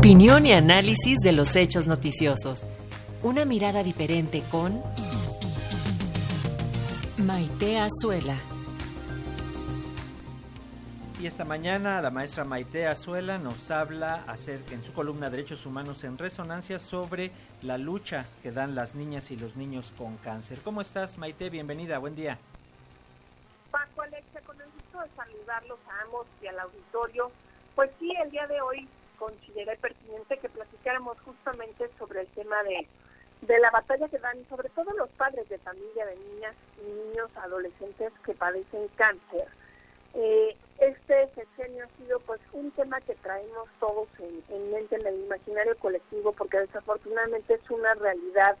Opinión y análisis de los hechos noticiosos. Una mirada diferente con Maite Azuela. Y esta mañana la maestra Maite Azuela nos habla acerca, en su columna Derechos Humanos en Resonancia sobre la lucha que dan las niñas y los niños con cáncer. ¿Cómo estás, Maite? Bienvenida, buen día. Paco Alexia, con el gusto de saludarlos a ambos y al auditorio. Pues sí, el día de hoy consideré pertinente que platicáramos justamente sobre el tema de, de la batalla que dan sobre todo los padres de familia de niñas y niños adolescentes que padecen cáncer. Eh, este sexenio ha sido pues un tema que traemos todos en, en, mente en el imaginario colectivo porque desafortunadamente es una realidad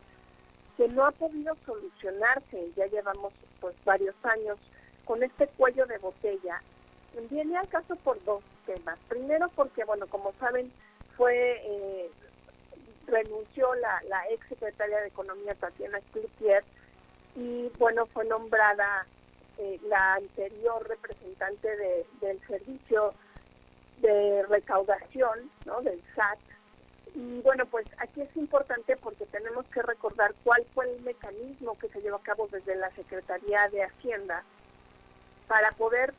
que no ha podido solucionarse. Ya llevamos pues varios años con este cuello de botella. Viene al caso por dos temas. Primero porque, bueno, como saben, fue eh, renunció la, ex secretaria de Economía Tatiana Cloutier y, bueno, fue nombrada eh, la anterior representante de, del servicio de recaudación, ¿no? Del SAT. Y bueno, pues aquí es importante porque tenemos que recordar cuál fue el mecanismo que se llevó a cabo desde la Secretaría de Hacienda para poder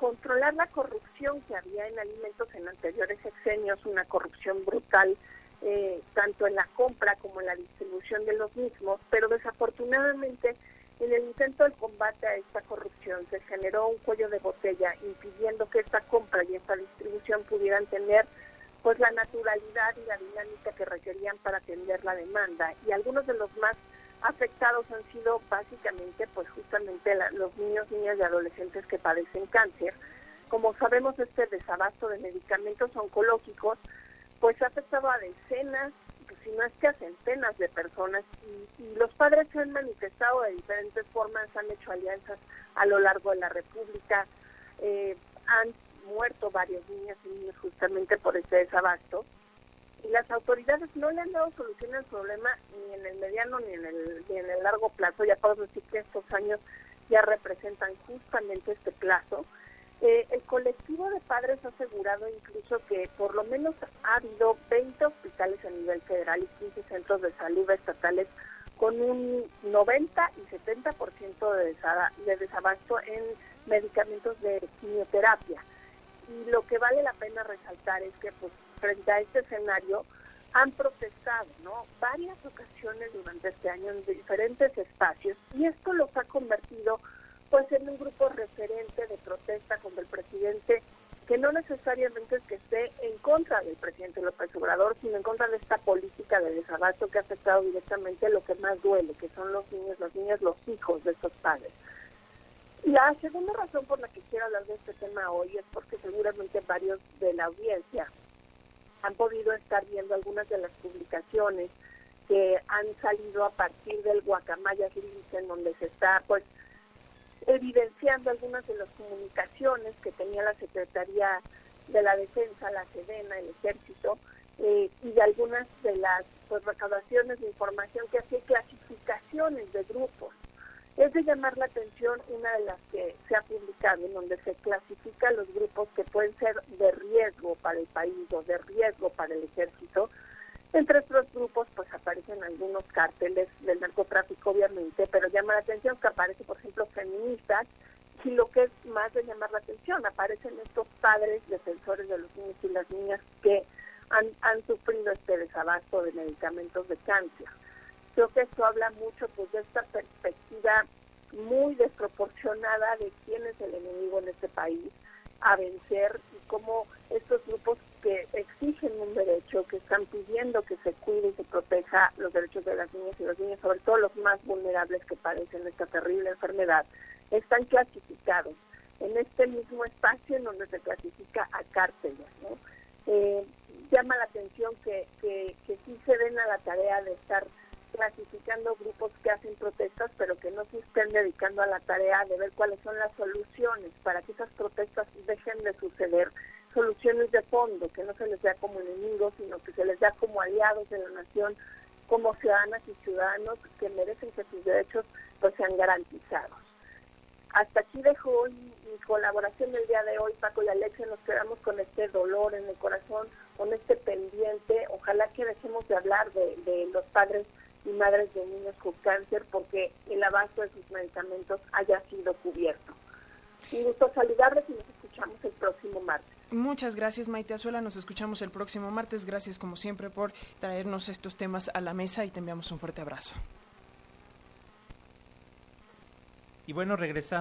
controlar la corrupción que había en alimentos en anteriores sexenios, una corrupción brutal, eh, tanto en la compra como en la distribución de los mismos, pero desafortunadamente en el intento del combate a esta corrupción se generó un cuello de botella impidiendo que esta compra y esta distribución pudieran tener pues la naturalidad y la dinámica que requerían para atender la demanda. Y algunos de los afectados han sido básicamente pues justamente la, los niños, niñas y adolescentes que padecen cáncer. Como sabemos este desabasto de medicamentos oncológicos pues ha afectado a decenas, pues, si no es que a centenas de personas y, y los padres se han manifestado de diferentes formas, han hecho alianzas a lo largo de la República, eh, han muerto varios niñas y niños justamente por este desabasto y las autoridades no le han dado solución al problema ni en el mediano ni en el, ni en el largo plazo. Ya podemos decir que estos años ya representan justamente este plazo. Eh, el colectivo de padres ha asegurado incluso que por lo menos ha habido 20 hospitales a nivel federal y 15 centros de salud estatales con un 90 y 70% de, de desabasto en medicamentos de quimioterapia. Y lo que vale la pena resaltar es que pues frente a este escenario han protestado, ¿no? Varias ocasiones durante este año en diferentes espacios y esto los ha convertido pues en un grupo referente de protesta contra el presidente que no necesariamente es que esté en contra del presidente López Obrador, sino en contra de esta política de desabasto que ha afectado directamente lo que más duele, que son los niños, las niñas, los hijos de estos padres. La segunda razón por la que quiero hablar de este tema hoy es porque seguramente varios de la audiencia han podido estar viendo algunas de las publicaciones que han salido a partir del Guacamayas Links, en donde se está pues evidenciando algunas de las comunicaciones que tenía la Secretaría de la Defensa, la Sedena, el Ejército, eh, y de algunas de las pues, recaudaciones de información que hacía clasificaciones de grupos. Es de llamar la atención una de las que se ha publicado, en donde se clasifican los grupos que pueden ser de riesgo para el país o de para el ejército. Entre estos grupos pues aparecen algunos cárteles del narcotráfico obviamente, pero llama la atención que aparece por ejemplo feministas y lo que es más de llamar la atención, aparecen estos padres defensores de los niños y las niñas que han, han sufrido este desabasto de medicamentos de cáncer creo que esto habla mucho pues de esta perspectiva muy desproporcionada de quién es el enemigo en este país a vencer y cómo estos grupos que exigen un derecho, que están pidiendo que se cuide y se proteja los derechos de las niñas y los niños, sobre todo los más vulnerables que padecen esta terrible enfermedad, están clasificados en este mismo espacio en donde se clasifica a cárteles. ¿no? Eh, llama la atención que, que, que sí se den a la tarea de estar clasificando grupos que hacen protestas, pero que no se estén dedicando a la tarea de ver cuáles son las soluciones para que esas protestas dejen de suceder, soluciones de fondo, que no se les vea como enemigos, sino que se les vea como aliados de la nación, como ciudadanas y ciudadanos que merecen que sus derechos pues sean garantizados. Hasta aquí dejo mi colaboración el día de hoy, Paco y Alexia, nos quedamos con este dolor en el corazón, con este pendiente padres y madres de niños con cáncer porque el abasto de sus medicamentos haya sido cubierto. Un gusto saludarles y nos escuchamos el próximo martes. Muchas gracias, Maite Azuela. Nos escuchamos el próximo martes. Gracias, como siempre, por traernos estos temas a la mesa y te enviamos un fuerte abrazo. Y bueno, regresando.